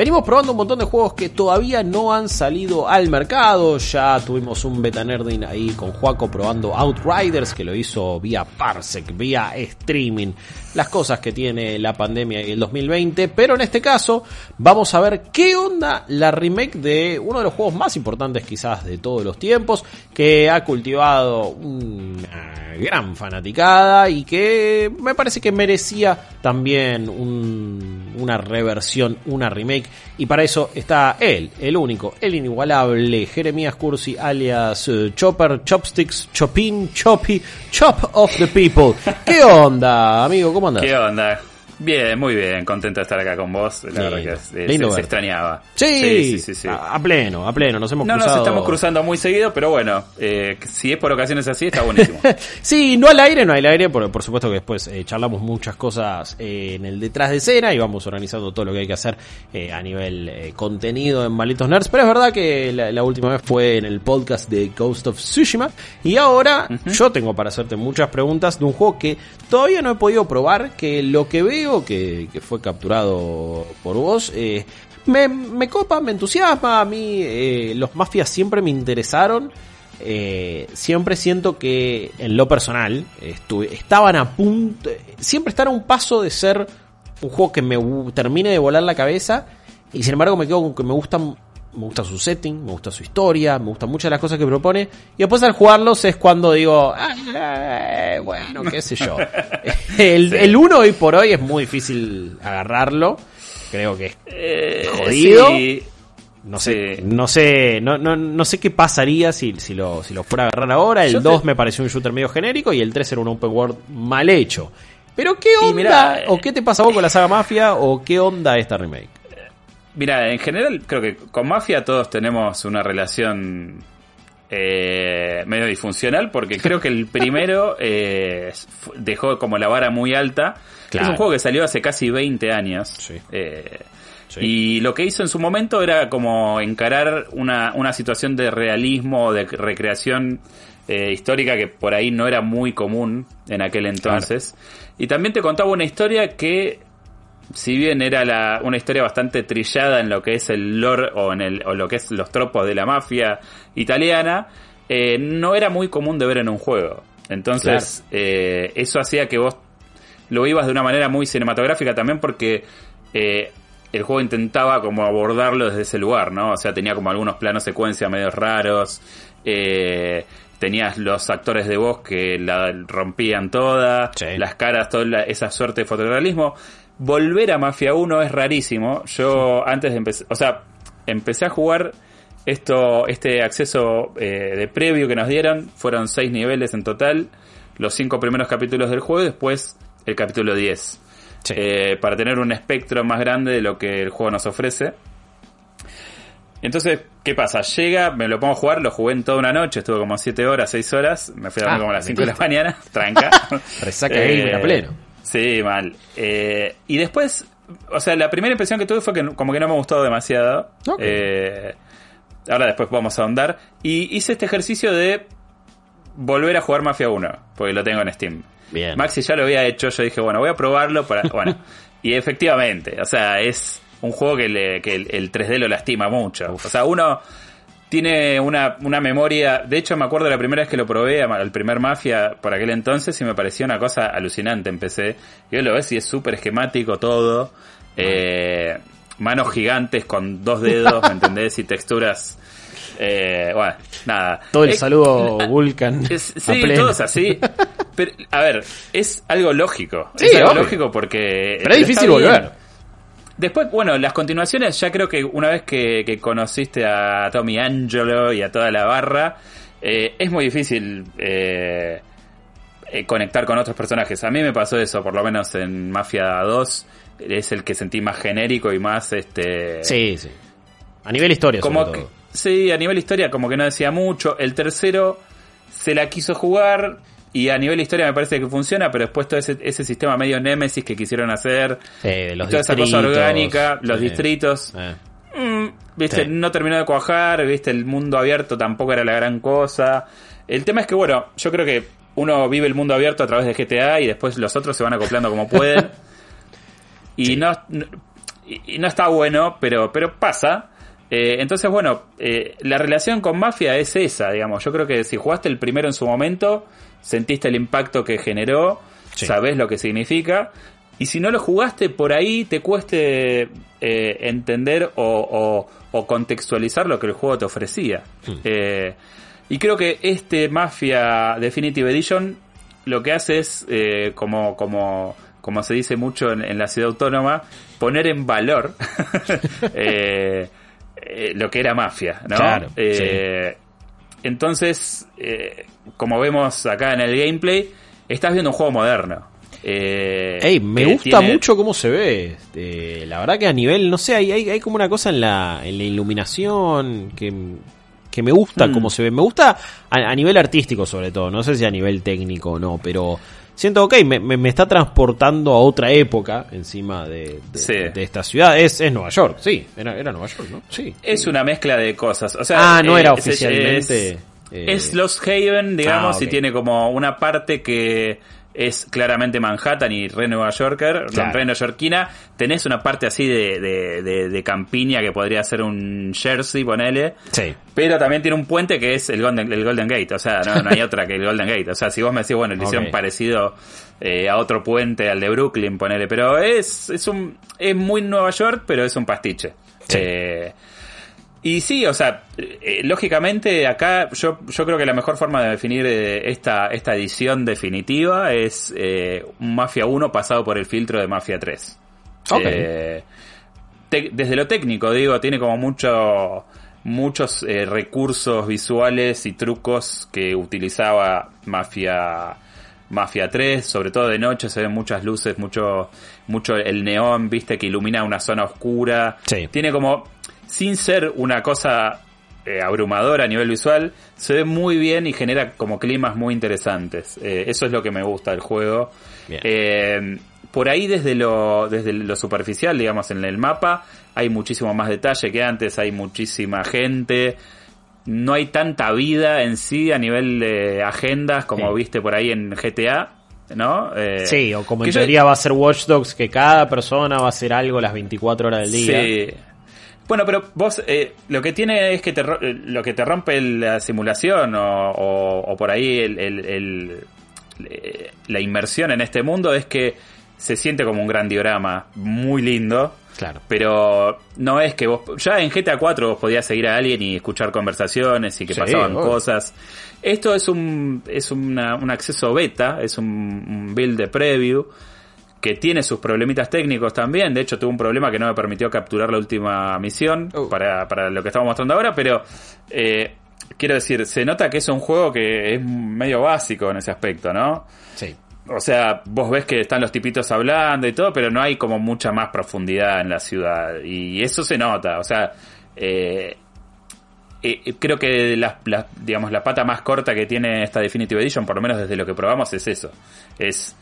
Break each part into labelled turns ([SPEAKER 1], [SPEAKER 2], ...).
[SPEAKER 1] Venimos probando un montón de juegos que todavía no han salido al mercado. Ya tuvimos un beta nerding ahí con Juaco probando Outriders, que lo hizo vía Parsec, vía streaming. Las cosas que tiene la pandemia y el 2020. Pero en este caso, vamos a ver qué onda la remake de uno de los juegos más importantes quizás de todos los tiempos. Que ha cultivado gran fanaticada y que me parece que merecía también un- una reversión, una remake. Y para eso está él, el único, el inigualable Jeremías Cursi, alias eh, Chopper, Chopsticks, Chopin, Choppy, Chop of the People. ¿Qué onda, amigo? ¿Cómo andas?
[SPEAKER 2] ¿Qué onda? Bien, muy bien, contento de estar acá con vos. La
[SPEAKER 1] Lindo.
[SPEAKER 2] verdad que
[SPEAKER 1] Lindo
[SPEAKER 2] se, extrañaba.
[SPEAKER 1] Sí,
[SPEAKER 2] sí, sí. sí.
[SPEAKER 1] A, a pleno, a pleno, nos hemos
[SPEAKER 2] No nos
[SPEAKER 1] cruzado.
[SPEAKER 2] estamos cruzando muy seguido, pero bueno, eh, si es por ocasiones así, está buenísimo.
[SPEAKER 1] sí, no al aire, no al aire, por, por supuesto que después eh, charlamos muchas cosas eh, en el detrás de escena y vamos organizando todo lo que hay que hacer eh, a nivel contenido en Malditos Nerds. Pero es verdad que la, la última vez fue en el podcast de Ghost of Tsushima y ahora yo tengo para hacerte muchas preguntas de un juego que todavía no he podido probar, que lo que veo, que, fue capturado por vos, eh, me, me copa, me entusiasma. A mí eh, los mafias siempre me interesaron. Eh, siempre siento que en lo personal estuve, estaban a punto, siempre están a un paso de ser un juego que me termine de volar la cabeza y sin embargo me quedo con que me gustan me gusta su setting, me gusta su historia, me gustan muchas de las cosas que propone y después al jugarlos es cuando digo, "Ah, eh, bueno, qué sé yo. el, el uno hoy por hoy es muy difícil agarrarlo, creo que es
[SPEAKER 2] Eh,
[SPEAKER 1] Jodido.
[SPEAKER 2] sí.
[SPEAKER 1] no sé,
[SPEAKER 2] Sí.
[SPEAKER 1] no sé, no, no, no sé qué pasaría si, si, lo, si lo fuera a agarrar ahora. El
[SPEAKER 2] Yo te-
[SPEAKER 1] 2 me pareció un shooter medio genérico y el 3 era un open world mal hecho. Pero qué onda,
[SPEAKER 2] mirá,
[SPEAKER 1] o qué te pasa vos con la saga Mafia, o qué onda esta remake.
[SPEAKER 2] Mira, en general creo que con Mafia todos tenemos una relación eh, medio disfuncional porque creo que el primero eh, dejó como la vara muy alta.
[SPEAKER 1] Claro.
[SPEAKER 2] Es un juego que salió hace casi 20 años.
[SPEAKER 1] Sí.
[SPEAKER 2] Eh,
[SPEAKER 1] Sí.
[SPEAKER 2] Y lo que hizo en su momento era como encarar una, una situación de realismo, de recreación eh, histórica que por ahí no era muy común en aquel entonces. Y también te contaba una historia que si bien era la, una historia bastante trillada en lo que es el lore o en el, o lo que es los tropos de la mafia italiana, eh, no era muy común de ver en un juego. Entonces, eh, eso hacía que vos lo ibas de una manera muy cinematográfica también porque eh, el juego intentaba como abordarlo desde ese lugar, ¿no? O sea, tenía como algunos planos secuencia medio raros, eh, tenías los actores de voz que la rompían toda,
[SPEAKER 1] Sí.
[SPEAKER 2] las caras, toda la- esa suerte de fotorealismo. Volver a Mafia 1 es rarísimo. Yo antes de empezar, o sea, empecé a jugar esto, este acceso eh, de previo que nos dieron, fueron seis niveles en total, los cinco primeros capítulos del juego y después el capítulo 10.
[SPEAKER 1] Sí.
[SPEAKER 2] Eh, para tener un espectro más grande de lo que el juego nos ofrece. Entonces, ¿qué pasa? Llega, me lo pongo a jugar, lo jugué en toda una noche, estuve como 7 horas, 6 horas, me fui a dormir
[SPEAKER 1] Ah,
[SPEAKER 2] como a las 5 de la mañana, tranca.
[SPEAKER 1] Resaca gamer a pleno.
[SPEAKER 2] Sí, mal. Eh, y después, o sea, la primera impresión que tuve fue que como que no me gustó demasiado. Eh, ahora después vamos a ahondar. Y hice este ejercicio de volver a jugar Mafia 1, porque lo tengo en Steam.
[SPEAKER 1] Bien.
[SPEAKER 2] Maxi ya lo había hecho, yo dije, bueno, voy a probarlo para... Bueno, y efectivamente, o sea, es un juego que, le- que el, el 3D lo lastima mucho. O sea, uno tiene una, una memoria... De hecho, me acuerdo la primera vez que lo probé, al primer Mafia, por aquel entonces, y me pareció una cosa alucinante. Empecé, y hoy lo ves y es súper esquemático todo. Eh, manos gigantes con dos dedos, ¿me entendés? Y texturas... Eh, bueno, nada.
[SPEAKER 1] Todo el
[SPEAKER 2] Eh,
[SPEAKER 1] saludo Vulcan.
[SPEAKER 2] es- sí,
[SPEAKER 1] pleno.
[SPEAKER 2] todo es así. Pero, a ver, es algo lógico.
[SPEAKER 1] Sí,
[SPEAKER 2] es algo
[SPEAKER 1] obvio.
[SPEAKER 2] lógico porque.
[SPEAKER 1] Pero es difícil volver.
[SPEAKER 2] Después, bueno, las continuaciones, ya creo que una vez que, que conociste a Tommy Angelo y a toda la barra, eh, es muy difícil eh, eh, conectar con otros personajes. A mí me pasó eso, por lo menos en Mafia 2, es el que sentí más genérico y más este.
[SPEAKER 1] Sí, sí. A nivel historia,
[SPEAKER 2] como
[SPEAKER 1] sobre
[SPEAKER 2] que-
[SPEAKER 1] todo.
[SPEAKER 2] sí, a nivel historia, como que no decía mucho. El tercero se la quiso jugar. Y a nivel historia me parece que funciona, pero después todo ese, ese sistema medio Nemesis que quisieron hacer,
[SPEAKER 1] Sí, de los
[SPEAKER 2] y toda esa cosa orgánica, los
[SPEAKER 1] sí.
[SPEAKER 2] distritos,
[SPEAKER 1] Eh.
[SPEAKER 2] Mm, viste,
[SPEAKER 1] Sí.
[SPEAKER 2] no terminó de cuajar, viste, el mundo abierto tampoco era la gran cosa. El tema es que, bueno, yo creo que uno vive el mundo abierto a través de GTA y después los otros se van acoplando como pueden. y, no, y no está bueno, pero, pero pasa. Eh, entonces, bueno, eh, la relación con Mafia es esa, digamos. Yo creo que si jugaste el primero en su momento, sentiste el impacto que generó,
[SPEAKER 1] Sí.
[SPEAKER 2] sabés lo que significa. Y si no lo jugaste, por ahí te cueste eh, entender o, o- o contextualizar lo que el juego te ofrecía. Eh, y creo que este Mafia Definitive Edition lo que hace es, eh, como, como, como se dice mucho en, en la ciudad autónoma, poner en valor eh, eh, lo que era Mafia, ¿no?
[SPEAKER 1] Claro,
[SPEAKER 2] Eh, Entonces, eh, como vemos acá en el gameplay, estás viendo un juego moderno. Eh,
[SPEAKER 1] Ey, me gusta
[SPEAKER 2] tiene-
[SPEAKER 1] mucho cómo se ve. Este, la verdad que a nivel, no sé, hay, hay, hay como una cosa en la, en la iluminación que, que me gusta
[SPEAKER 2] Mm.
[SPEAKER 1] cómo se ve. Me gusta a, a nivel artístico sobre todo, no sé si a nivel técnico o no, pero siento, ok, me, me, me está transportando a otra época encima de, de,
[SPEAKER 2] Sí.
[SPEAKER 1] de esta ciudad. Es, es Nueva York, sí, era, era Nueva York, ¿no? Sí.
[SPEAKER 2] Es una mezcla de cosas. O sea,
[SPEAKER 1] Ah, no
[SPEAKER 2] eh,
[SPEAKER 1] era
[SPEAKER 2] es-
[SPEAKER 1] oficialmente,
[SPEAKER 2] Es,
[SPEAKER 1] eh,
[SPEAKER 2] es Lost Haven, digamos,
[SPEAKER 1] Ah,
[SPEAKER 2] y tiene como una parte que es claramente Manhattan y re Nueva Yorker,
[SPEAKER 1] Claro.
[SPEAKER 2] re neoyorquina. Tenés una parte así de, de, de- de campiña que podría ser un Jersey, ponele.
[SPEAKER 1] Sí.
[SPEAKER 2] Pero también tiene un puente que es el Golden, el Golden Gate. O sea, no, no hay otra que el Golden Gate. O sea, si vos me decís, bueno, le hicieron parecido eh, a otro puente, al de Brooklyn, ponele. Pero es, es un, es muy Nueva York, pero es un pastiche.
[SPEAKER 1] Sí.
[SPEAKER 2] Eh, y sí, o sea, eh, lógicamente acá yo, yo creo que la mejor forma de definir eh, esta, esta edición definitiva es eh, Mafia 1 pasado por el filtro de Mafia 3.
[SPEAKER 1] Ok.
[SPEAKER 2] Eh, te- desde lo técnico, digo, tiene como mucho, muchos eh, recursos visuales y trucos que utilizaba Mafia, Mafia 3, sobre todo de noche se ven muchas luces, mucho, mucho el neón, viste, que ilumina una zona oscura.
[SPEAKER 1] Sí.
[SPEAKER 2] Tiene como, sin ser una cosa eh, abrumadora a nivel visual, se ve muy bien y genera como climas muy interesantes. Eh, eso es lo que me gusta del juego. Eh, por ahí desde lo, desde lo superficial, digamos, en el mapa, hay muchísimo más detalle que antes, hay muchísima gente, no hay tanta vida en sí a nivel de agendas como
[SPEAKER 1] Sí.
[SPEAKER 2] viste por ahí en GTA, ¿no? Eh,
[SPEAKER 1] Sí, o como en
[SPEAKER 2] yo-
[SPEAKER 1] teoría va a ser Watch Dogs, que cada persona va a hacer algo las 24 horas del día.
[SPEAKER 2] Sí. Bueno, pero vos eh, lo que tiene es que te, eh, lo que te rompe la simulación o, o- o por ahí el, el- el- eh, la inmersión en este mundo es que se siente como un gran diorama muy lindo.
[SPEAKER 1] Claro.
[SPEAKER 2] Pero no es que vos. Ya en GTA 4 vos podías seguir a alguien y escuchar conversaciones y que
[SPEAKER 1] Sí,
[SPEAKER 2] pasaban cosas. Esto es un, es una- un acceso beta, es un, un build de preview que tiene sus problemitas técnicos también. De hecho, tuve un problema que no me permitió capturar la última misión
[SPEAKER 1] Oh.
[SPEAKER 2] para, para lo que estamos mostrando ahora, pero eh, quiero decir, se nota que es un juego que es medio básico en ese aspecto, ¿no?
[SPEAKER 1] Sí.
[SPEAKER 2] O sea, vos ves que están los tipitos hablando y todo, pero no hay como mucha más profundidad en la ciudad. Y eso se nota. O sea, eh, eh, creo que la, la- digamos, la pata más corta que tiene esta Definitive Edition, por lo menos desde lo que probamos, es eso. Es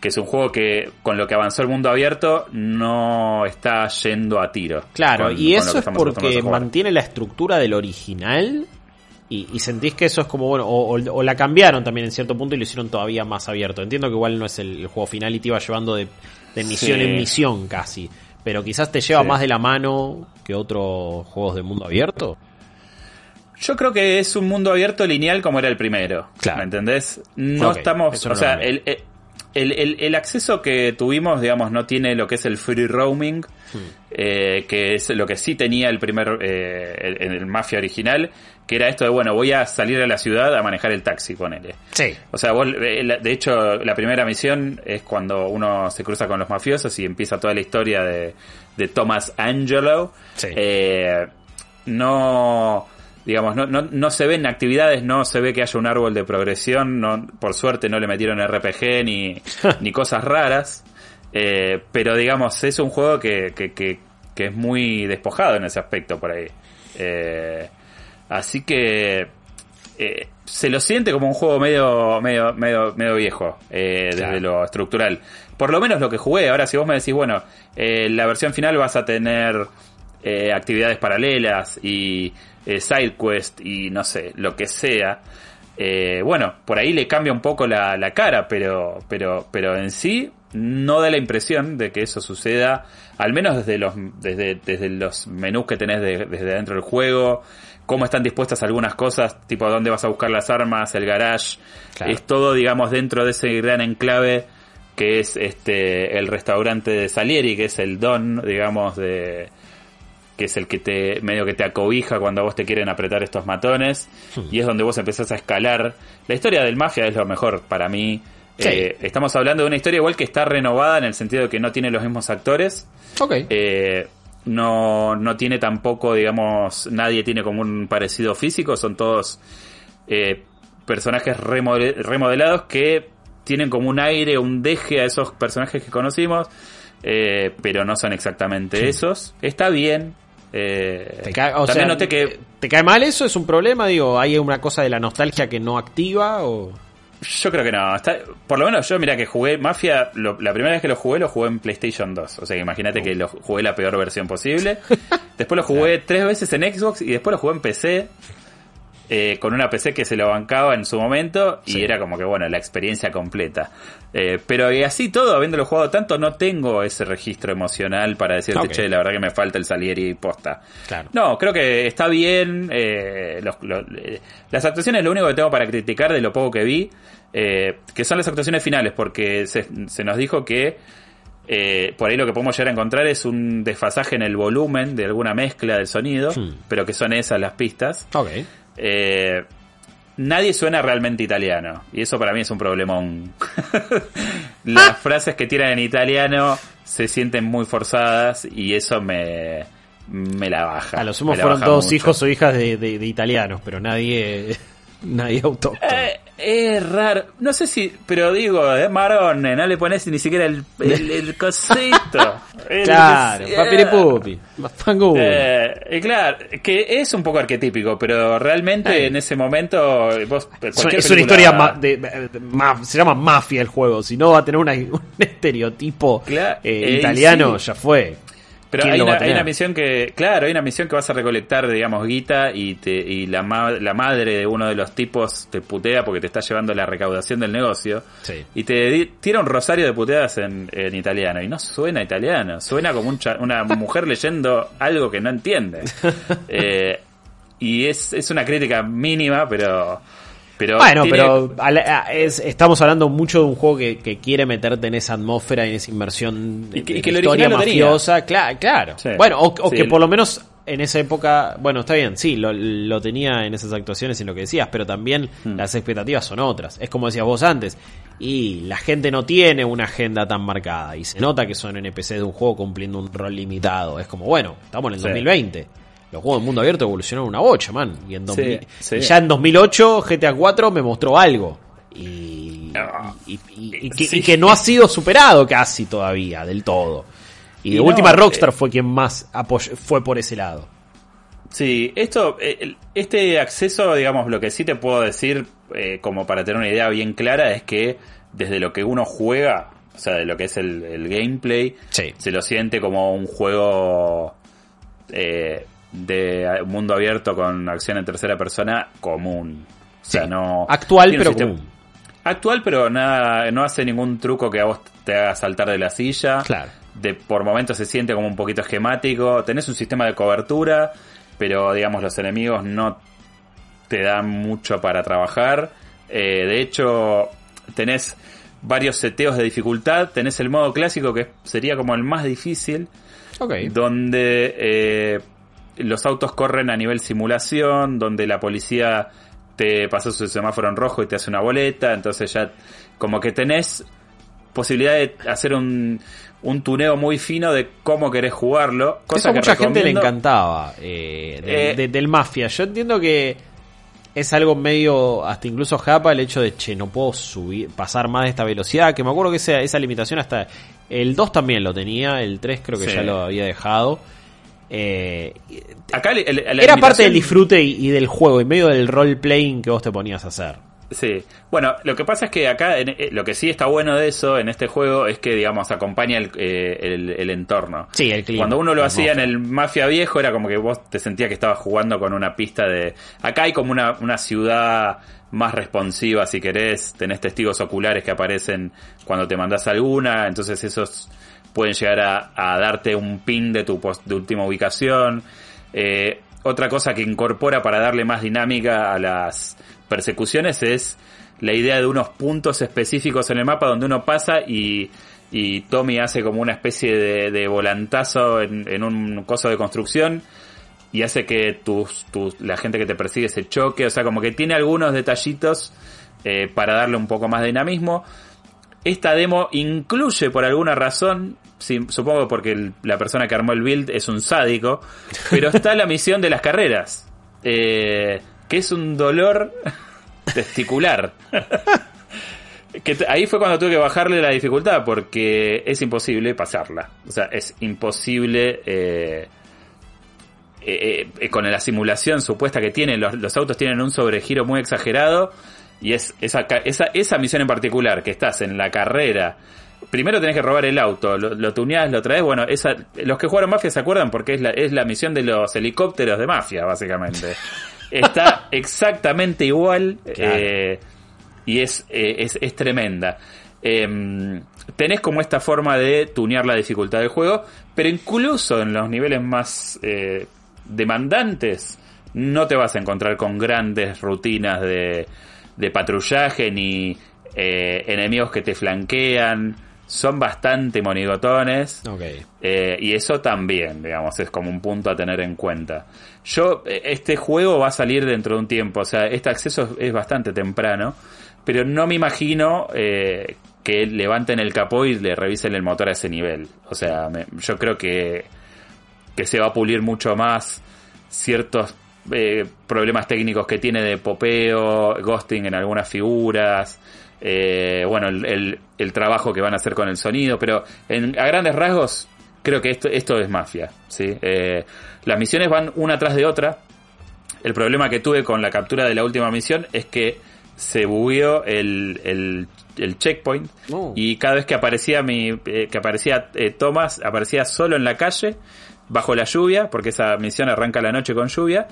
[SPEAKER 2] que es un juego que con lo que avanzó el mundo abierto no está yendo a tiro.
[SPEAKER 1] Claro,
[SPEAKER 2] con-
[SPEAKER 1] y
[SPEAKER 2] con
[SPEAKER 1] eso es porque mantiene la estructura del original y, y sentís que eso es como, bueno, o, o- o la cambiaron también en cierto punto y lo hicieron todavía más abierto. Entiendo que igual no es el, el juego final y te iba llevando de, de misión
[SPEAKER 2] Sí.
[SPEAKER 1] en misión casi, pero quizás te lleva
[SPEAKER 2] Sí.
[SPEAKER 1] más de la mano que otros juegos de mundo abierto.
[SPEAKER 2] Yo creo que es un mundo abierto lineal como era el primero.
[SPEAKER 1] Claro.
[SPEAKER 2] ¿Me entendés? No estamos. O sea, el, el, el- el acceso que tuvimos, digamos, no tiene lo que es el free roaming,
[SPEAKER 1] Hmm.
[SPEAKER 2] eh, que es lo que sí tenía el primer. eh, el, el Mafia original, que era esto de, bueno, voy a salir a la ciudad a manejar el taxi, ponele.
[SPEAKER 1] Sí.
[SPEAKER 2] O sea, vos, eh, de hecho, la primera misión es cuando uno se cruza con los mafiosos y empieza toda la historia de, de Thomas Angelo.
[SPEAKER 1] Sí.
[SPEAKER 2] Eh, no, digamos, no, no, no se ven actividades, no se ve que haya un árbol de progresión, no, por suerte no le metieron RPG ni, ni cosas raras. Eh, pero digamos, es un juego que, que, que, que es muy despojado en ese aspecto por ahí. Eh, así que eh, se lo siente como un juego medio medio medio, medio viejo eh,
[SPEAKER 1] Claro.
[SPEAKER 2] desde lo estructural. Por lo menos lo que jugué. Ahora, si vos me decís, bueno, eh, la versión final vas a tener eh, actividades paralelas y eh, side quest y no sé, lo que sea. Eh, bueno, por ahí le cambia un poco la, la cara, pero, pero, pero en sí no da la impresión de que eso suceda, al menos desde los, desde, desde los menús que tenés de- desde dentro del juego, cómo están dispuestas algunas cosas, tipo dónde vas a buscar las armas, el garage,
[SPEAKER 1] Claro.
[SPEAKER 2] es todo, digamos, dentro de ese gran enclave que es este el restaurante de Salieri, que es el don, digamos, de que es el que te medio que te acobija cuando vos te quieren apretar estos matones y es donde vos empezás a escalar. La historia del mafia es lo mejor para mí.
[SPEAKER 1] Sí.
[SPEAKER 2] Eh, estamos hablando de una historia igual que está renovada en el sentido de que no tiene los mismos actores. Eh, no, no tiene tampoco, digamos, nadie tiene como un parecido físico, son todos eh, personajes remode- remodelados que tienen como un aire, un deje a esos personajes que conocimos, eh, pero no son exactamente esos. Está bien. Eh,
[SPEAKER 1] ¿Te cae, o
[SPEAKER 2] también
[SPEAKER 1] sea,
[SPEAKER 2] noté que
[SPEAKER 1] ¿Te cae mal eso? ¿Es un problema? Digo, ¿hay una cosa de la nostalgia que no activa? O...
[SPEAKER 2] Yo creo que no. Está, por lo menos yo, mira que jugué Mafia, lo- la primera vez que lo jugué, lo jugué en PlayStation 2. O sea, que imagínate que lo jugué la peor versión posible. Después lo jugué tres veces en Xbox y después lo jugué en PC. Eh, con una PC que se lo bancaba en su momento y
[SPEAKER 1] Sí.
[SPEAKER 2] era como que, bueno, la experiencia completa. Eh, pero y así todo, habiéndolo jugado tanto, no tengo ese registro emocional para decirte, che, la verdad que me falta el Salieri posta.
[SPEAKER 1] Claro.
[SPEAKER 2] No, creo que está bien. eh, los- eh, las actuaciones, lo único que tengo para criticar de lo poco que vi, eh, que son las actuaciones finales, porque se, se nos dijo que eh, por ahí lo que podemos llegar a encontrar es un desfasaje en el volumen de alguna mezcla del sonido,
[SPEAKER 1] Hmm.
[SPEAKER 2] pero que son esas las pistas.
[SPEAKER 1] Ok.
[SPEAKER 2] Eh, nadie suena realmente italiano, y eso para mí es un problemón. Las frases que tiran en italiano se sienten muy forzadas y eso me, me la baja.
[SPEAKER 1] A lo sumo fueron todos
[SPEAKER 2] mucho.
[SPEAKER 1] hijos o hijas de, de- de italianos, pero nadie, nadie autóctono.
[SPEAKER 2] Eh, es raro, no sé si, pero digo, de Marone, no le pones ni siquiera el, el, el cosito.
[SPEAKER 1] Claro,
[SPEAKER 2] eh,
[SPEAKER 1] papiripupi. Fangulo.
[SPEAKER 2] Eh, claro, que es un poco arquetípico, pero realmente en ese momento vos,
[SPEAKER 1] Es una, es historia ma- de, de- de- ma- se llama mafia el juego, si no va a tener una- un estereotipo
[SPEAKER 2] Claro,
[SPEAKER 1] eh,
[SPEAKER 2] eh,
[SPEAKER 1] italiano,
[SPEAKER 2] sí.
[SPEAKER 1] ya fue.
[SPEAKER 2] Pero
[SPEAKER 1] ¿Quién
[SPEAKER 2] hay una, hay una misión que, claro, hay una misión que vas a recolectar, digamos, guita y, te, y la, ma- la madre de uno de los tipos te putea porque te está llevando la recaudación del negocio.
[SPEAKER 1] Sí.
[SPEAKER 2] Y te tira un rosario de puteadas en, en italiano. Y no suena italiano, suena como un cha- una mujer leyendo algo que no entiende. Eh, y es, es una crítica mínima, pero... pero
[SPEAKER 1] Bueno,
[SPEAKER 2] tiene-
[SPEAKER 1] pero a la- a- es- estamos hablando mucho de un juego que, que quiere meterte en esa atmósfera, en esa inmersión
[SPEAKER 2] Y que-
[SPEAKER 1] de
[SPEAKER 2] y que el
[SPEAKER 1] historia mafiosa. Cla- claro.
[SPEAKER 2] Sí.
[SPEAKER 1] Bueno, o, o
[SPEAKER 2] Sí,
[SPEAKER 1] que por lo menos en esa época, bueno, está bien, sí, lo, lo tenía en esas actuaciones y en lo que decías, pero también
[SPEAKER 2] Hmm.
[SPEAKER 1] las expectativas son otras. Es como decías vos antes. Y la gente no tiene una agenda tan marcada. Y se nota que son NPC de un juego cumpliendo un rol limitado. Es como, bueno, estamos en el
[SPEAKER 2] Sí.
[SPEAKER 1] 2020. Los juegos de mundo abierto evolucionaron una bocha, man. Y, en 2000
[SPEAKER 2] sí.
[SPEAKER 1] y ya en 2008 GTA 4 me mostró algo. Y, y, que,
[SPEAKER 2] Sí.
[SPEAKER 1] y que no ha sido superado casi todavía, del todo. Y de
[SPEAKER 2] Y no,
[SPEAKER 1] última Rockstar
[SPEAKER 2] eh,
[SPEAKER 1] fue quien más fue por ese lado.
[SPEAKER 2] Sí, esto, eh, este acceso, digamos, lo que sí te puedo decir, eh, como para tener una idea bien clara, es que desde lo que uno juega, o sea, de lo que es el, el gameplay,
[SPEAKER 1] Sí.
[SPEAKER 2] se lo siente como un juego eh, de mundo abierto con acción en tercera persona común. O sea,
[SPEAKER 1] Sí.
[SPEAKER 2] no.
[SPEAKER 1] Actual, pero
[SPEAKER 2] un sistema-
[SPEAKER 1] común.
[SPEAKER 2] Actual, pero nada, no hace ningún truco que a vos te haga saltar de la silla.
[SPEAKER 1] Claro.
[SPEAKER 2] De, por momentos se siente como un poquito esquemático. Tenés un sistema de cobertura, pero digamos los enemigos no te dan mucho para trabajar. Eh, de hecho, tenés varios seteos de dificultad. Tenés el modo clásico que sería como el más difícil
[SPEAKER 1] Ok.
[SPEAKER 2] donde eh, los autos corren a nivel simulación, donde la policía te pasó su semáforo en rojo y te hace una boleta, entonces ya como que tenés posibilidad de hacer un, un tuneo muy fino de cómo querés jugarlo. Cosa
[SPEAKER 1] Eso a
[SPEAKER 2] que
[SPEAKER 1] mucha gente le encantaba eh, de-
[SPEAKER 2] Eh,
[SPEAKER 1] de- del Mafia. Yo entiendo que es algo medio, hasta incluso japa, el hecho de, che, no puedo subir, pasar más de esta velocidad. Que me acuerdo que esa, esa limitación hasta el 2 también lo tenía, el 3 creo que
[SPEAKER 2] Sí.
[SPEAKER 1] ya lo había dejado. Eh,
[SPEAKER 2] Acá el- el- la
[SPEAKER 1] era parte del disfrute y, y del juego, y medio del role-playing que vos te ponías a hacer.
[SPEAKER 2] Sí, bueno, lo que pasa es que acá en- eh, lo que sí está bueno de eso en este juego es que, digamos, acompaña el, eh, entorno.
[SPEAKER 1] Sí, el clima.
[SPEAKER 2] Cuando uno lo hacía en el Mafia viejo era como que vos te sentías que estabas jugando con una pista de... Acá hay como una, una ciudad más responsiva, si querés, tenés testigos oculares que aparecen cuando te mandás alguna, entonces esos pueden llegar a, darte un pin de tu última ubicación. Eh, otra cosa que incorpora para darle más dinámica a las persecuciones es la idea de unos puntos específicos en el mapa donde uno pasa y, y Tommy hace como una especie de, de volantazo en, un coso de construcción y hace que tus- la gente que te persigue se choque, o sea, como que tiene algunos detallitos eh, para darle un poco más de dinamismo. Esta demo incluye por alguna razón, supongo porque la persona que armó el build es un sádico, pero está la misión de las carreras, eh, que es un dolor testicular. que ahí fue cuando tuve que bajarle la dificultad porque es imposible pasarla. O sea, es imposible eh, eh, con la simulación supuesta que tienen, los, los autos tienen un sobregiro muy exagerado y es esa, esa, esa misión en particular, que estás en la carrera, primero tenés que robar el auto, lo, lo tuneás, lo traes, bueno, esa, los que jugaron Mafia se acuerdan porque es la, es la misión de los helicópteros de Mafia, básicamente. Está exactamente igual
[SPEAKER 1] Claro.
[SPEAKER 2] eh, y es, eh, es, es tremenda. Em, tenés como esta forma de tunear la dificultad del juego, pero incluso en los niveles más eh, demandantes no te vas a encontrar con grandes rutinas de, de patrullaje ni eh, enemigos que te flanquean. Son bastante monigotones.
[SPEAKER 1] Ok.
[SPEAKER 2] Eh, y eso también, digamos, es como un punto a tener en cuenta. Yo, eh, este juego va a salir dentro de un tiempo, o sea, este acceso es, es bastante temprano, pero no me imagino eh, que levanten el capó y le revisen el motor a ese nivel. O sea, me- yo creo que, que se va a pulir mucho más ciertos eh, problemas técnicos que tiene de popeo, ghosting en algunas figuras, eh, bueno, el, el- el trabajo que van a hacer con el sonido, pero en, a grandes rasgos creo que esto, esto es mafia, ¿sí? Eh, las misiones van una tras de otra. El problema que tuve con la captura de la última misión es que se bugueó el, el, el checkpoint
[SPEAKER 1] No.
[SPEAKER 2] y cada vez que aparecía mi eh, que aparecía eh, Thomas aparecía solo en la calle bajo la lluvia porque esa misión arranca la noche con lluvia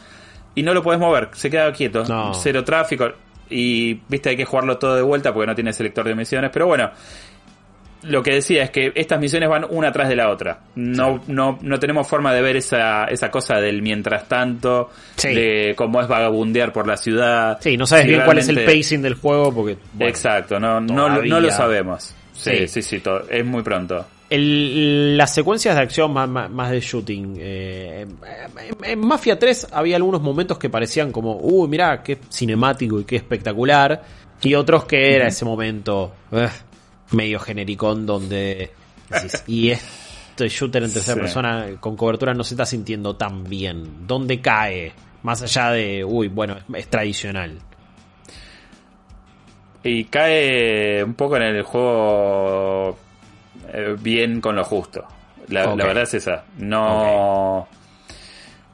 [SPEAKER 2] y no lo puedes mover se queda quieto
[SPEAKER 1] No.
[SPEAKER 2] cero tráfico y viste hay que jugarlo todo de vuelta porque no tiene selector de misiones pero bueno lo que decía es que estas misiones van una tras de la otra. No, no, no tenemos forma de ver esa, esa cosa del mientras tanto,
[SPEAKER 1] Sí.
[SPEAKER 2] de cómo es vagabundear por la ciudad.
[SPEAKER 1] Sí, no sabes
[SPEAKER 2] Si
[SPEAKER 1] bien cuál es el pacing del juego porque... bueno,
[SPEAKER 2] Exacto, no, no, no lo sabemos. Sí,
[SPEAKER 1] Sí.
[SPEAKER 2] sí, sí, to- es muy pronto.
[SPEAKER 1] El- las secuencias de acción más, más, de shooting. eh, en, Mafia 3 había algunos momentos que parecían como, uy, mirá, qué cinemático y qué espectacular. Y otros que era ese momento eh, medio genericón donde... decís, y este shooter en tercera
[SPEAKER 2] Sí.
[SPEAKER 1] persona con cobertura no se está sintiendo tan bien. ¿Dónde cae? Más allá de, uy, bueno, es tradicional.
[SPEAKER 2] Y cae un poco en el juego eh, bien con lo justo. La, verdad es esa. No.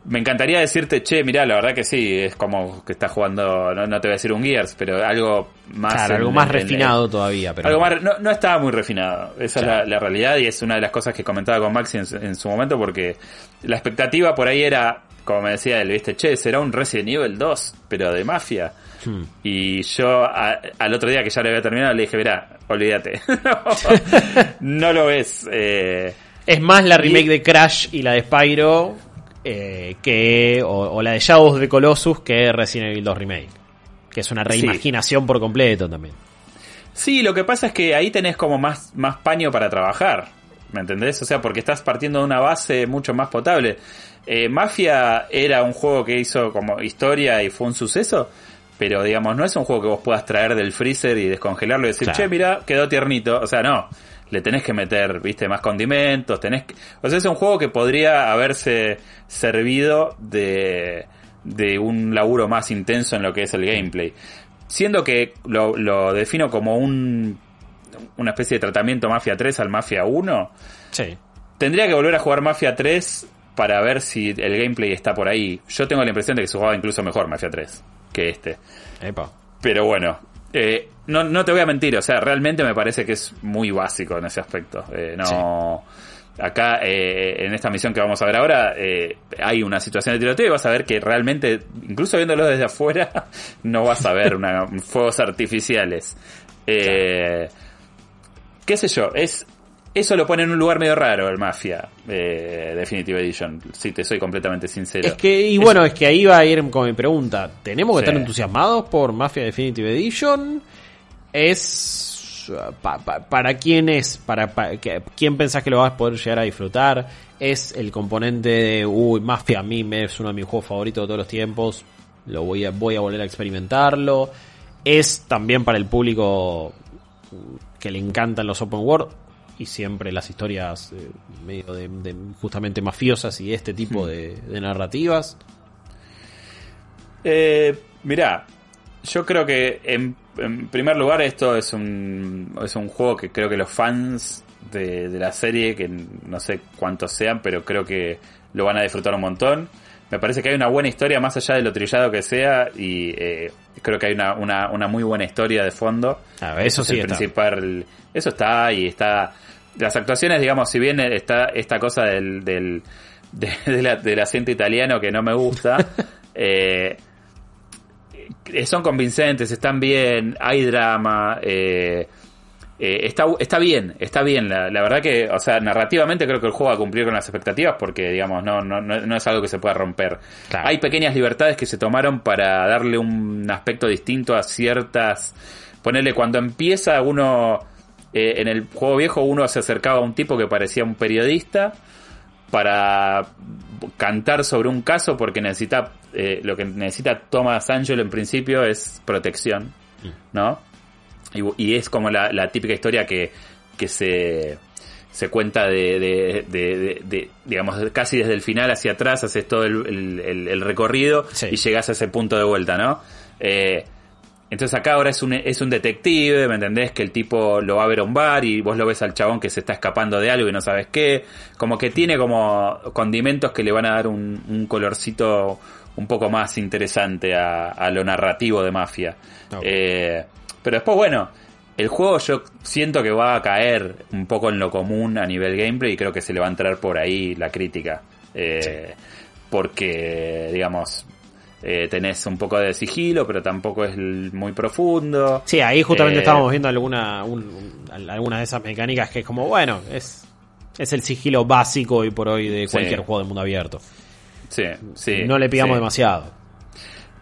[SPEAKER 2] Me encantaría decirte, che, mirá, la verdad que sí, es como que estás jugando, no, no te voy a decir un Gears, pero algo más.
[SPEAKER 1] Claro,
[SPEAKER 2] en-
[SPEAKER 1] algo más
[SPEAKER 2] en- en-
[SPEAKER 1] refinado todavía. Pero
[SPEAKER 2] Algo más, no, no estaba muy refinado. Esa
[SPEAKER 1] Claro.
[SPEAKER 2] es la, la realidad y es una de las cosas que comentaba con Maxi en, su- en su momento porque la expectativa por ahí era, como me decía él, viste, che, será un Resident Evil 2, pero de mafia.
[SPEAKER 1] Hmm.
[SPEAKER 2] Y yo a- al otro día que ya lo había terminado le dije, mirá, olvídate. no lo ves. Eh,
[SPEAKER 1] Es más la remake
[SPEAKER 2] Y-
[SPEAKER 1] de Crash y la de Spyro eh, que o, o la de Shadows de Colossus que Resident Evil 2 Remake. Que es una reimaginación por completo también.
[SPEAKER 2] sí, lo que pasa es que ahí tenés como más, más paño para trabajar. ¿me entendés? O sea, porque estás partiendo de una base mucho más potable. Eh, Mafia era un juego que hizo como historia y fue un suceso, pero digamos, no es un juego que vos puedas traer del freezer y descongelarlo y decir,
[SPEAKER 1] Claro.
[SPEAKER 2] che, mira, quedó tiernito. O sea, no. Le tenés que meter, viste, más condimentos, tenés que... O sea, es un juego que podría haberse servido de, de un laburo más intenso en lo que es el gameplay. Siendo que lo, lo defino como un, una especie de tratamiento Mafia 3 al Mafia 1,
[SPEAKER 1] Sí.
[SPEAKER 2] tendría que volver a jugar Mafia 3 para ver si el gameplay está por ahí. Yo tengo la impresión de que se jugaba incluso mejor Mafia 3 que este.
[SPEAKER 1] Epa.
[SPEAKER 2] Pero bueno, eh, no, no te voy a mentir, o sea, realmente me parece que es muy básico en ese aspecto. Eh, no. Acá, eh, en esta misión que vamos a ver ahora, eh, hay una situación de tiroteo y vas a ver que realmente, incluso viéndolo desde afuera, no vas a ver una, fuegos artificiales. Eh, ¿Qué sé yo? Es, eso lo pone en un lugar medio raro el Mafia eh, Definitive Edition, si te soy completamente sincero.
[SPEAKER 1] Es que, y bueno, es que ahí va a ir con mi pregunta. ¿Tenemos que
[SPEAKER 2] Sí.
[SPEAKER 1] estar entusiasmados por Mafia Definitive Edition? ¿Es. pa- pa- ¿Para quién es? ¿Para, que- ¿Quién pensás que lo vas a poder llegar a disfrutar? ¿Es el componente de. Uy, Mafia a mí me es uno de mis juegos favoritos de todos los tiempos? Lo voy a, voy a volver a experimentarlo. ¿Es también para el público que le encantan los open world? Y siempre las historias eh, medio de, de justamente mafiosas y este tipo de, de narrativas.
[SPEAKER 2] Eh, mirá, yo creo que en, en primer lugar esto es un, es un juego que creo que los fans de, de la serie, que no sé cuántos sean, pero creo que lo van a disfrutar un montón. Me parece que hay una buena historia más allá de lo trillado que sea y eh, creo que hay una, una, una muy buena historia de fondo.
[SPEAKER 1] Ah, eso
[SPEAKER 2] es
[SPEAKER 1] sí
[SPEAKER 2] el
[SPEAKER 1] está.
[SPEAKER 2] principal. Eso está y está. Las actuaciones, digamos, si bien está esta cosa del, del, de- de la- del acento italiano que no me gusta, eh, eh, son convincentes, están bien, hay drama, eh, eh, está, está bien, está bien. La, la verdad que, o sea, narrativamente creo que el juego va a cumplir con las expectativas porque, digamos, no, no, no, no es algo que se pueda romper.
[SPEAKER 1] Claro.
[SPEAKER 2] Hay pequeñas libertades que se tomaron para darle un aspecto distinto a ciertas... Ponerle cuando empieza uno... eh, en el juego viejo uno se acercaba a un tipo que parecía un periodista para cantar sobre un caso porque necesita eh, lo que necesita Thomas Angelo en principio es protección, ¿no? Y, y es como la, la típica historia que, que se, se cuenta de, de, de- de- de, digamos, casi desde el final hacia atrás, haces todo el, el- el- el recorrido
[SPEAKER 1] Sí.
[SPEAKER 2] y llegas a ese punto de vuelta, ¿no? Eh, entonces acá ahora es un, es un detective, ¿me entendés? Que el tipo lo va a ver a un bar y vos lo ves al chabón que se está escapando de algo y no sabes qué. Como que tiene como condimentos que le van a dar un, un colorcito un poco más interesante a, a lo narrativo de Mafia. Eh, pero después, bueno, el juego yo siento que va a caer un poco en lo común a nivel gameplay y creo que se le va a entrar por ahí la crítica. Eh, Porque, digamos, eh, tenés un poco de sigilo, pero tampoco es muy profundo.
[SPEAKER 1] Sí, ahí justamente
[SPEAKER 2] Eh,
[SPEAKER 1] estábamos viendo alguna, un- un- algunas de esas mecánicas que es como, bueno, es, es el sigilo básico hoy por hoy de
[SPEAKER 2] Sí.
[SPEAKER 1] cualquier juego de mundo abierto.
[SPEAKER 2] Sí, sí.
[SPEAKER 1] no le pidamos
[SPEAKER 2] sí.
[SPEAKER 1] demasiado.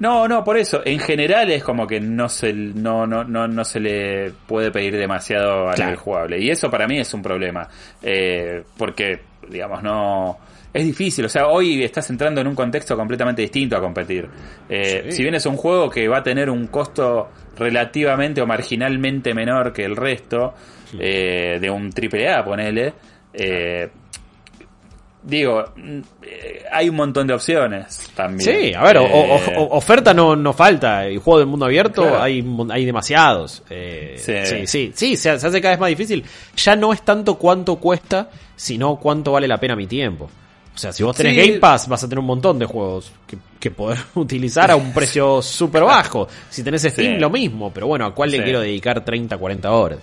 [SPEAKER 2] No, no, por eso. En general es como que no se, no, no, no, no se le puede pedir demasiado a
[SPEAKER 1] Claro.
[SPEAKER 2] nivel jugable. Y eso para mí es un problema. Eh, porque, digamos, no... Es difícil, o sea, hoy estás entrando en un contexto completamente distinto a competir. Eh,
[SPEAKER 1] Sí.
[SPEAKER 2] Si bien es un juego que va a tener un costo relativamente o marginalmente menor que el resto eh, de un AAA, ponele, eh, digo, mm, hay un montón de opciones también.
[SPEAKER 1] Sí, a ver, o- oferta no, no falta. El juego del mundo abierto
[SPEAKER 2] Claro.
[SPEAKER 1] hay, hay demasiados. Eh,
[SPEAKER 2] Sí.
[SPEAKER 1] sí, sí, sí, se, se hace cada vez más difícil. Ya no es tanto cuánto cuesta, sino cuánto vale la pena mi tiempo. O sea, si vos tenés
[SPEAKER 2] Sí.
[SPEAKER 1] Game Pass, vas a tener un montón de juegos que, que poder utilizar a un precio súper bajo. Si tenés Steam,
[SPEAKER 2] Sí.
[SPEAKER 1] lo mismo. Pero bueno, ¿a cuál le quiero dedicar 30, 40 horas?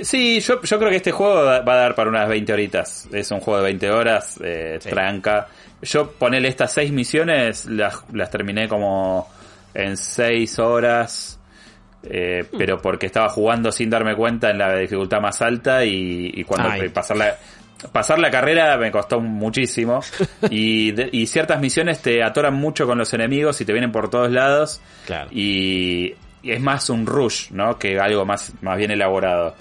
[SPEAKER 2] Sí, yo, yo creo que este juego va a dar para unas 20 horitas. Es un juego de 20 horas, eh, tranca. Yo ponele estas 6 misiones, las, las terminé como en 6 horas. eh,
[SPEAKER 1] Hmm.
[SPEAKER 2] Pero porque estaba jugando sin darme cuenta en la dificultad más alta y, y cuando
[SPEAKER 1] Ay.
[SPEAKER 2] pasar la, pasar la carrera me costó muchísimo. y, de- y ciertas misiones te atoran mucho con los enemigos y te vienen por todos lados.
[SPEAKER 1] Claro.
[SPEAKER 2] Y, y es más un rush, ¿no? Que algo más, más bien elaborado.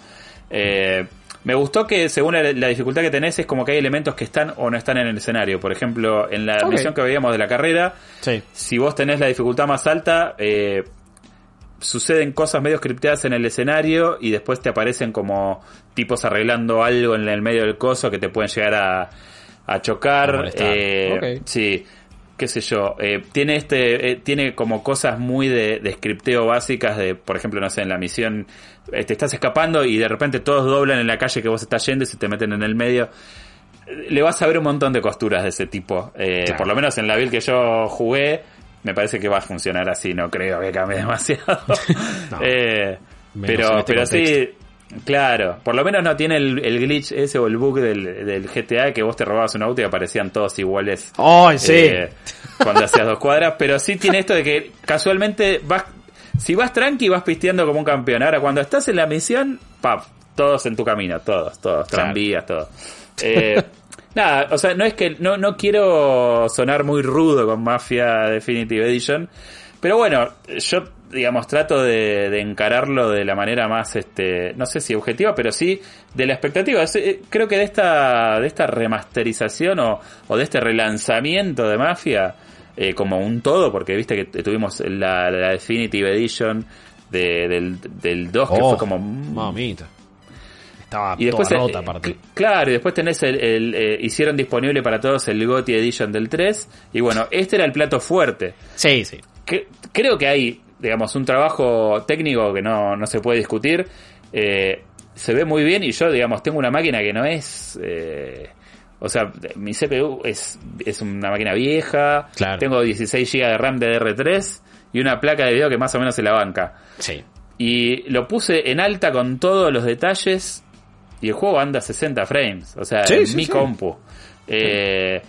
[SPEAKER 2] Eh, Me gustó que según la, la dificultad que tenés es como que hay elementos que están o no están en el escenario. Por ejemplo, en la misión que veíamos de la carrera,
[SPEAKER 1] Sí.
[SPEAKER 2] si vos tenés la dificultad más alta, eh, suceden cosas medio scripteadas en el escenario y después te aparecen como tipos arreglando algo en el medio del coso que te pueden llegar a, a
[SPEAKER 1] A
[SPEAKER 2] chocar.
[SPEAKER 1] molestar.
[SPEAKER 2] Eh,
[SPEAKER 1] Ok.
[SPEAKER 2] Sí, qué sé yo. eh, tiene este, eh, tiene como cosas muy de, de scripteo básicas de, por ejemplo, no sé, en la misión eh, te estás escapando y de repente todos doblan en la calle que vos estás yendo y se te meten en el medio le vas a ver un montón de costuras de ese tipo. Eh,
[SPEAKER 1] Claro.
[SPEAKER 2] Por lo menos en la build que yo jugué, me parece que va a funcionar así. No creo que cambie demasiado.
[SPEAKER 1] No.
[SPEAKER 2] Eh, pero
[SPEAKER 1] este
[SPEAKER 2] pero sí, claro. Por lo menos no tiene el, el glitch ese o el bug del, del GTA que vos te robabas un auto y aparecían todos iguales.
[SPEAKER 1] ¡Ay, sí!
[SPEAKER 2] eh, cuando hacías dos cuadras. Pero sí tiene esto de que casualmente vas. Si vas tranqui, vas pisteando como un campeón. Ahora, cuando estás en la misión, pap, todos en tu camino, todos, todos,
[SPEAKER 1] Claro.
[SPEAKER 2] tranvías, todo. Eh, nada, o sea, no es que no, no quiero sonar muy rudo con Mafia Definitive Edition, pero bueno, yo digamos trato de, de encararlo de la manera más, este, no sé si objetiva, pero sí de la expectativa. Eh, Creo que de esta, de esta remasterización o, o de este relanzamiento de Mafia eh, como un todo, porque viste que tuvimos la, la Definitive Edition de- del, del 2 que
[SPEAKER 1] Oh,
[SPEAKER 2] fue como
[SPEAKER 1] Mamita. Estaba
[SPEAKER 2] y después
[SPEAKER 1] toda rota aparte.
[SPEAKER 2] cl- claro y después tenés el, el, eh, hicieron disponible para todos el GOTY Edition del 3 y bueno este era el plato fuerte
[SPEAKER 1] Sí, sí.
[SPEAKER 2] que, creo que hay digamos un trabajo técnico que no, no se puede discutir Eh, se ve muy bien y yo digamos tengo una máquina que no es eh, o sea mi CPU es, es una máquina vieja
[SPEAKER 1] Claro.
[SPEAKER 2] tengo 16 GB de RAM de DR3 y una placa de video que más o menos se la banca
[SPEAKER 1] Sí.
[SPEAKER 2] y lo puse en alta con todos los detalles. Y el juego anda a 60 frames. O sea,
[SPEAKER 1] Sí,
[SPEAKER 2] en
[SPEAKER 1] sí,
[SPEAKER 2] mi
[SPEAKER 1] sí.
[SPEAKER 2] compu. Eh,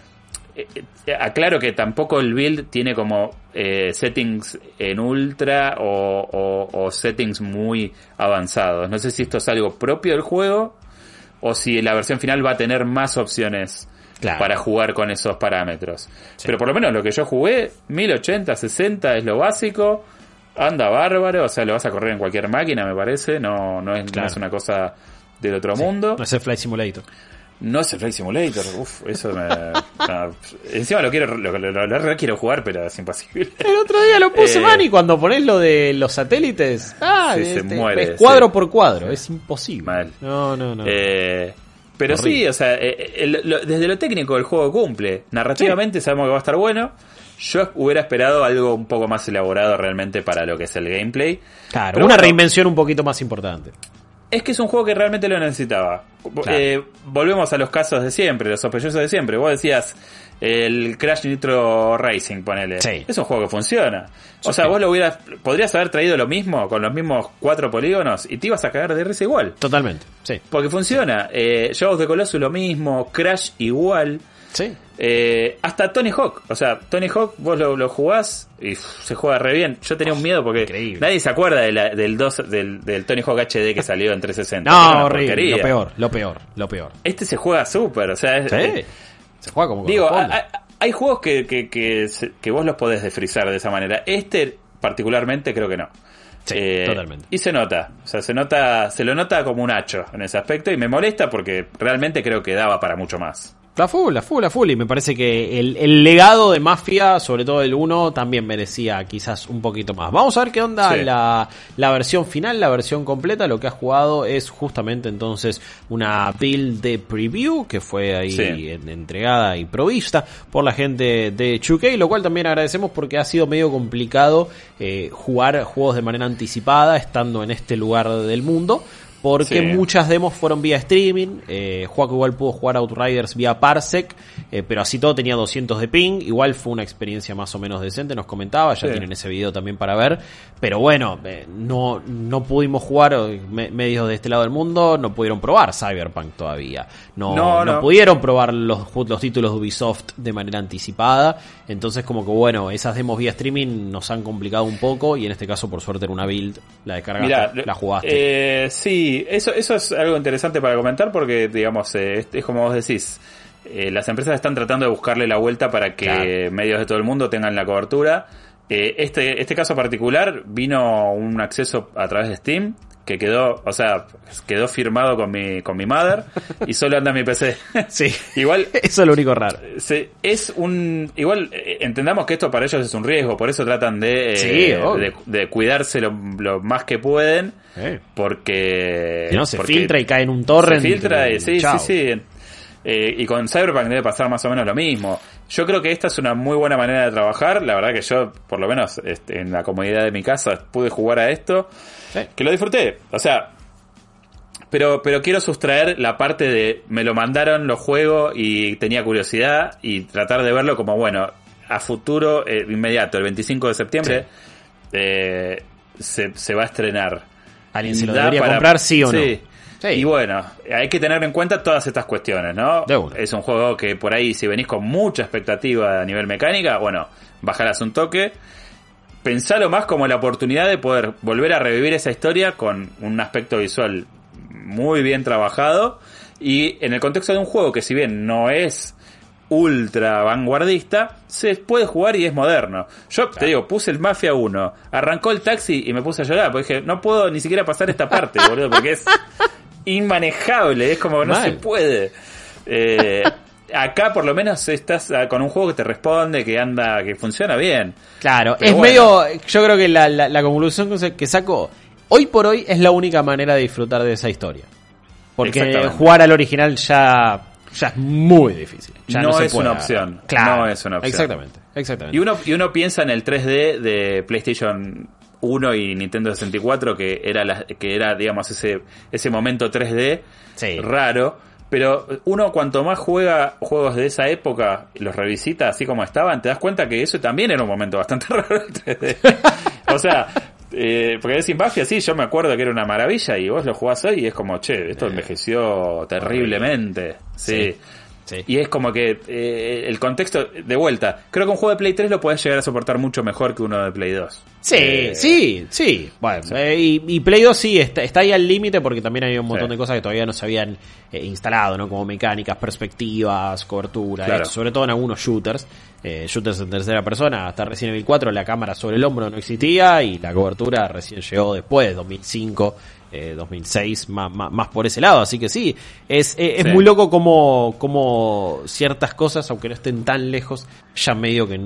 [SPEAKER 2] eh, eh, aclaro que tampoco el build tiene como eh, settings en ultra o, o- o settings muy avanzados. No sé si esto es algo propio del juego o si la versión final va a tener más opciones
[SPEAKER 1] Claro.
[SPEAKER 2] para jugar con esos parámetros. Pero por lo menos lo que yo jugué, 1080, 60 es lo básico. Anda bárbaro, o sea, lo vas a correr en cualquier máquina, me parece. No, no, es, no es una cosa del otro mundo.
[SPEAKER 1] No es el Flight Simulator.
[SPEAKER 2] No es el Flight Simulator, uf, eso me. no, encima lo quiero, lo, lo- lo- lo re quiero jugar, pero es imposible.
[SPEAKER 1] El otro día lo puse,
[SPEAKER 2] Eh,
[SPEAKER 1] man, y cuando pones lo de los satélites, ah,
[SPEAKER 2] Sí, se
[SPEAKER 1] este,
[SPEAKER 2] muere,
[SPEAKER 1] es cuadro
[SPEAKER 2] sí.
[SPEAKER 1] por cuadro, es imposible.
[SPEAKER 2] Mal.
[SPEAKER 1] No, no, no.
[SPEAKER 2] Eh, pero sí, o sea, eh, el- lo- desde lo técnico el juego cumple. Narrativamente sabemos que va a estar bueno. Yo hubiera esperado algo un poco más elaborado realmente para lo que es el gameplay.
[SPEAKER 1] claro,
[SPEAKER 2] pero
[SPEAKER 1] una
[SPEAKER 2] bueno.
[SPEAKER 1] reinvención un poquito más importante.
[SPEAKER 2] Es que es un juego que realmente lo necesitaba.
[SPEAKER 1] Claro.
[SPEAKER 2] Eh, volvemos a los casos de siempre, los sospechosos de siempre. Vos decías el Crash Nitro Racing, ponele.
[SPEAKER 1] Sí.
[SPEAKER 2] Es un juego que funciona. O
[SPEAKER 1] Sí.
[SPEAKER 2] sea, vos lo hubieras, podrías haber traído lo mismo con los mismos cuatro polígonos y te ibas a cagar de risa igual.
[SPEAKER 1] Totalmente, sí.
[SPEAKER 2] Porque funciona. Eh, Shadows de Colossus lo mismo, Crash igual.
[SPEAKER 1] Sí.
[SPEAKER 2] Eh, hasta Tony Hawk. O sea, Tony Hawk vos lo, lo jugás y se juega re bien. Yo tenía un miedo porque
[SPEAKER 1] Increíble.
[SPEAKER 2] nadie se acuerda de la- del, del, del Tony Hawk HD que salió en 360.
[SPEAKER 1] No, horrible, lo peor, lo peor, lo peor.
[SPEAKER 2] Este se juega súper. O sea, es-
[SPEAKER 1] Sí.
[SPEAKER 2] eh,
[SPEAKER 1] Se juega como
[SPEAKER 2] digo, hay, hay juegos que, que, que, que vos los podés desfrizar de esa manera. Este, particularmente, creo que no.
[SPEAKER 1] Sí,
[SPEAKER 2] Eh,
[SPEAKER 1] totalmente.
[SPEAKER 2] Y se nota, o sea, se nota, se lo nota como un hacho en ese aspecto y me molesta porque realmente creo que daba para mucho más.
[SPEAKER 1] La full, la full, la full. Y me parece que el, el legado de Mafia, sobre todo el 1, también merecía quizás un poquito más. Vamos a ver qué onda
[SPEAKER 2] Sí.
[SPEAKER 1] la, la versión final, la versión completa. Lo que ha jugado es justamente entonces una build de preview que fue ahí
[SPEAKER 2] Sí.
[SPEAKER 1] en- entregada y provista por la gente de 2K, lo cual también agradecemos porque ha sido medio complicado eh, jugar juegos de manera anticipada estando en este lugar del mundo. Porque
[SPEAKER 2] Sí.
[SPEAKER 1] muchas demos fueron vía streaming. Eh, Juaco igual pudo jugar Outriders vía Parsec. eh, pero así todo tenía 200 de ping. Igual fue una experiencia más o menos decente, nos comentaba. Ya
[SPEAKER 2] Sí.
[SPEAKER 1] tienen ese video también para ver. Pero bueno, eh, no, no pudimos jugar eh, me- medios de este lado del mundo. No pudieron probar Cyberpunk todavía. No,
[SPEAKER 2] No,
[SPEAKER 1] no
[SPEAKER 2] no.
[SPEAKER 1] pudieron probar los, los títulos de Ubisoft de manera anticipada. Entonces, como que bueno, esas demos vía streaming nos han complicado un poco. Y en este caso, por suerte, era una build. La descargaste,
[SPEAKER 2] Mirá,
[SPEAKER 1] la jugaste.
[SPEAKER 2] eh, sí, eso, eso es algo interesante para comentar porque, digamos, eh, es, es como vos decís, eh, las empresas están tratando de buscarle la vuelta para que
[SPEAKER 1] Claro.
[SPEAKER 2] medios de todo el mundo tengan la cobertura. Eh, este, este caso particular vino un acceso a través de Steam que quedó, o sea, quedó firmado con mi, con mi mother y solo anda en mi PC.
[SPEAKER 1] Sí.
[SPEAKER 2] Igual
[SPEAKER 1] Eso es lo único raro.
[SPEAKER 2] se- es un igual eh, entendamos que esto para ellos es un riesgo por eso tratan de, eh,
[SPEAKER 1] Sí,
[SPEAKER 2] de, de cuidarse lo, lo más que pueden
[SPEAKER 1] Eh.
[SPEAKER 2] porque
[SPEAKER 1] no, se
[SPEAKER 2] porque
[SPEAKER 1] filtra y cae en un torrent.
[SPEAKER 2] se filtra y sí
[SPEAKER 1] chao.
[SPEAKER 2] sí sí Eh, y con Cyberpunk debe pasar más o menos lo mismo yo creo que esta es una muy buena manera de trabajar la verdad que yo por lo menos este, en la comodidad de mi casa pude jugar a esto
[SPEAKER 1] Sí.
[SPEAKER 2] que lo disfruté o sea pero, pero quiero sustraer la parte de me lo mandaron, lo juego y tenía curiosidad y tratar de verlo como, bueno, a futuro, eh, inmediato, el 25 de septiembre, eh, se, se va a estrenar.
[SPEAKER 1] ¿Alguien se lo debería
[SPEAKER 2] para-
[SPEAKER 1] comprar, sí o no?
[SPEAKER 2] Sí.
[SPEAKER 1] Sí.
[SPEAKER 2] Y bueno, hay que tener en cuenta todas estas cuestiones, ¿no? Es un juego que por ahí, si venís con mucha expectativa a nivel mecánica, bueno, bajarás un toque. Pensalo más como la oportunidad de poder volver a revivir esa historia con un aspecto visual muy bien trabajado y en el contexto de un juego que si bien no es ultra vanguardista, se puede jugar y es moderno. Yo te digo, puse el Mafia 1, arrancó el taxi y me puse a llorar, porque dije, no puedo ni siquiera pasar esta parte, boludo, porque es inmanejable, es como no
[SPEAKER 1] Mal.
[SPEAKER 2] se puede. Eh, acá por lo menos estás ah, con un juego que te responde, que anda, que funciona bien.
[SPEAKER 1] Claro,
[SPEAKER 2] Pero
[SPEAKER 1] es
[SPEAKER 2] bueno.
[SPEAKER 1] medio. Yo creo que la, la, la conclusión que saco hoy por hoy es la única manera de disfrutar de esa historia. Porque jugar al original ya, ya es muy difícil. Ya
[SPEAKER 2] No es una opción.
[SPEAKER 1] Claro,
[SPEAKER 2] No es una opción.
[SPEAKER 1] Exactamente, exactamente.
[SPEAKER 2] Y uno, y uno piensa en el 3D de PlayStation 1 y Nintendo 64, que era, la, que era digamos, ese, ese momento 3D
[SPEAKER 1] Sí.
[SPEAKER 2] raro. Pero uno cuanto más juega juegos de esa época, los revisita así como estaban, te das cuenta que eso también era un momento bastante raro el 3D. o sea, eh, porque es Mafia, sí, yo me acuerdo que era una maravilla y vos lo jugás hoy y es como, che, esto envejeció terriblemente. Sí.
[SPEAKER 1] Sí. Sí.
[SPEAKER 2] Y es como que eh, el contexto, de vuelta, creo que un juego de Play 3 lo puedes llegar a soportar mucho mejor que uno de Play 2.
[SPEAKER 1] Sí,
[SPEAKER 2] Eh,
[SPEAKER 1] sí, sí. Bueno, eh, y, y Play 2 sí está, está ahí al límite porque también hay un montón
[SPEAKER 2] Sí.
[SPEAKER 1] de cosas que todavía no se habían eh, instalado, ¿no? Como mecánicas, perspectivas, cobertura,
[SPEAKER 2] Claro.
[SPEAKER 1] sobre todo en algunos shooters. Shooters en tercera persona, hasta Resident Evil 4 la cámara sobre el hombro no existía y la cobertura recién llegó después, 2005. Eh, 2006, más, más, más por ese lado, así que sí, es, eh, es
[SPEAKER 2] Sí.
[SPEAKER 1] muy loco como, como ciertas cosas, aunque no estén tan lejos, ya medio que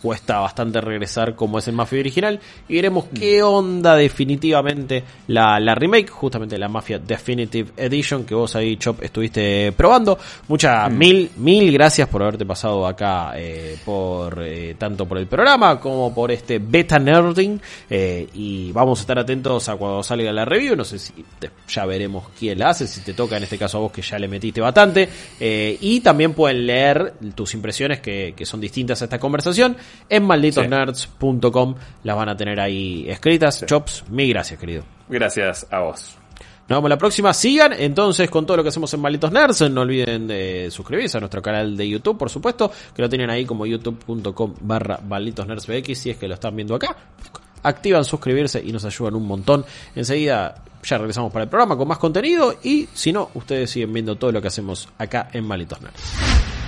[SPEAKER 1] cuesta bastante regresar como es el Mafia original y veremos qué onda definitivamente la, la remake, justamente la Mafia Definitive Edition que vos ahí Chop estuviste probando. Muchas mil, mil gracias por haberte pasado acá eh, por eh, tanto por el programa como por este beta nerding eh, y vamos a estar atentos a cuando salga la review, no sé si te- ya veremos quién la hace, si te toca en este caso a vos que ya le metiste bastante y también pueden leer tus impresiones que, que son distintas a esta conversación en malditosnerds.com las van a tener ahí escritas. Chops, mil gracias, querido.
[SPEAKER 2] Gracias a vos.
[SPEAKER 1] Nos vemos la próxima. Sigan entonces con todo lo que hacemos en Malditos Nerds. No olviden de suscribirse a nuestro canal de YouTube, por supuesto, que lo tienen ahí como youtube.com barra Malditos Nerds BX, si es que lo están viendo acá. Activan suscribirse y nos ayudan un montón. Enseguida ya regresamos para el programa con más contenido y si no, ustedes siguen viendo todo lo que hacemos acá en Malditos Nerds.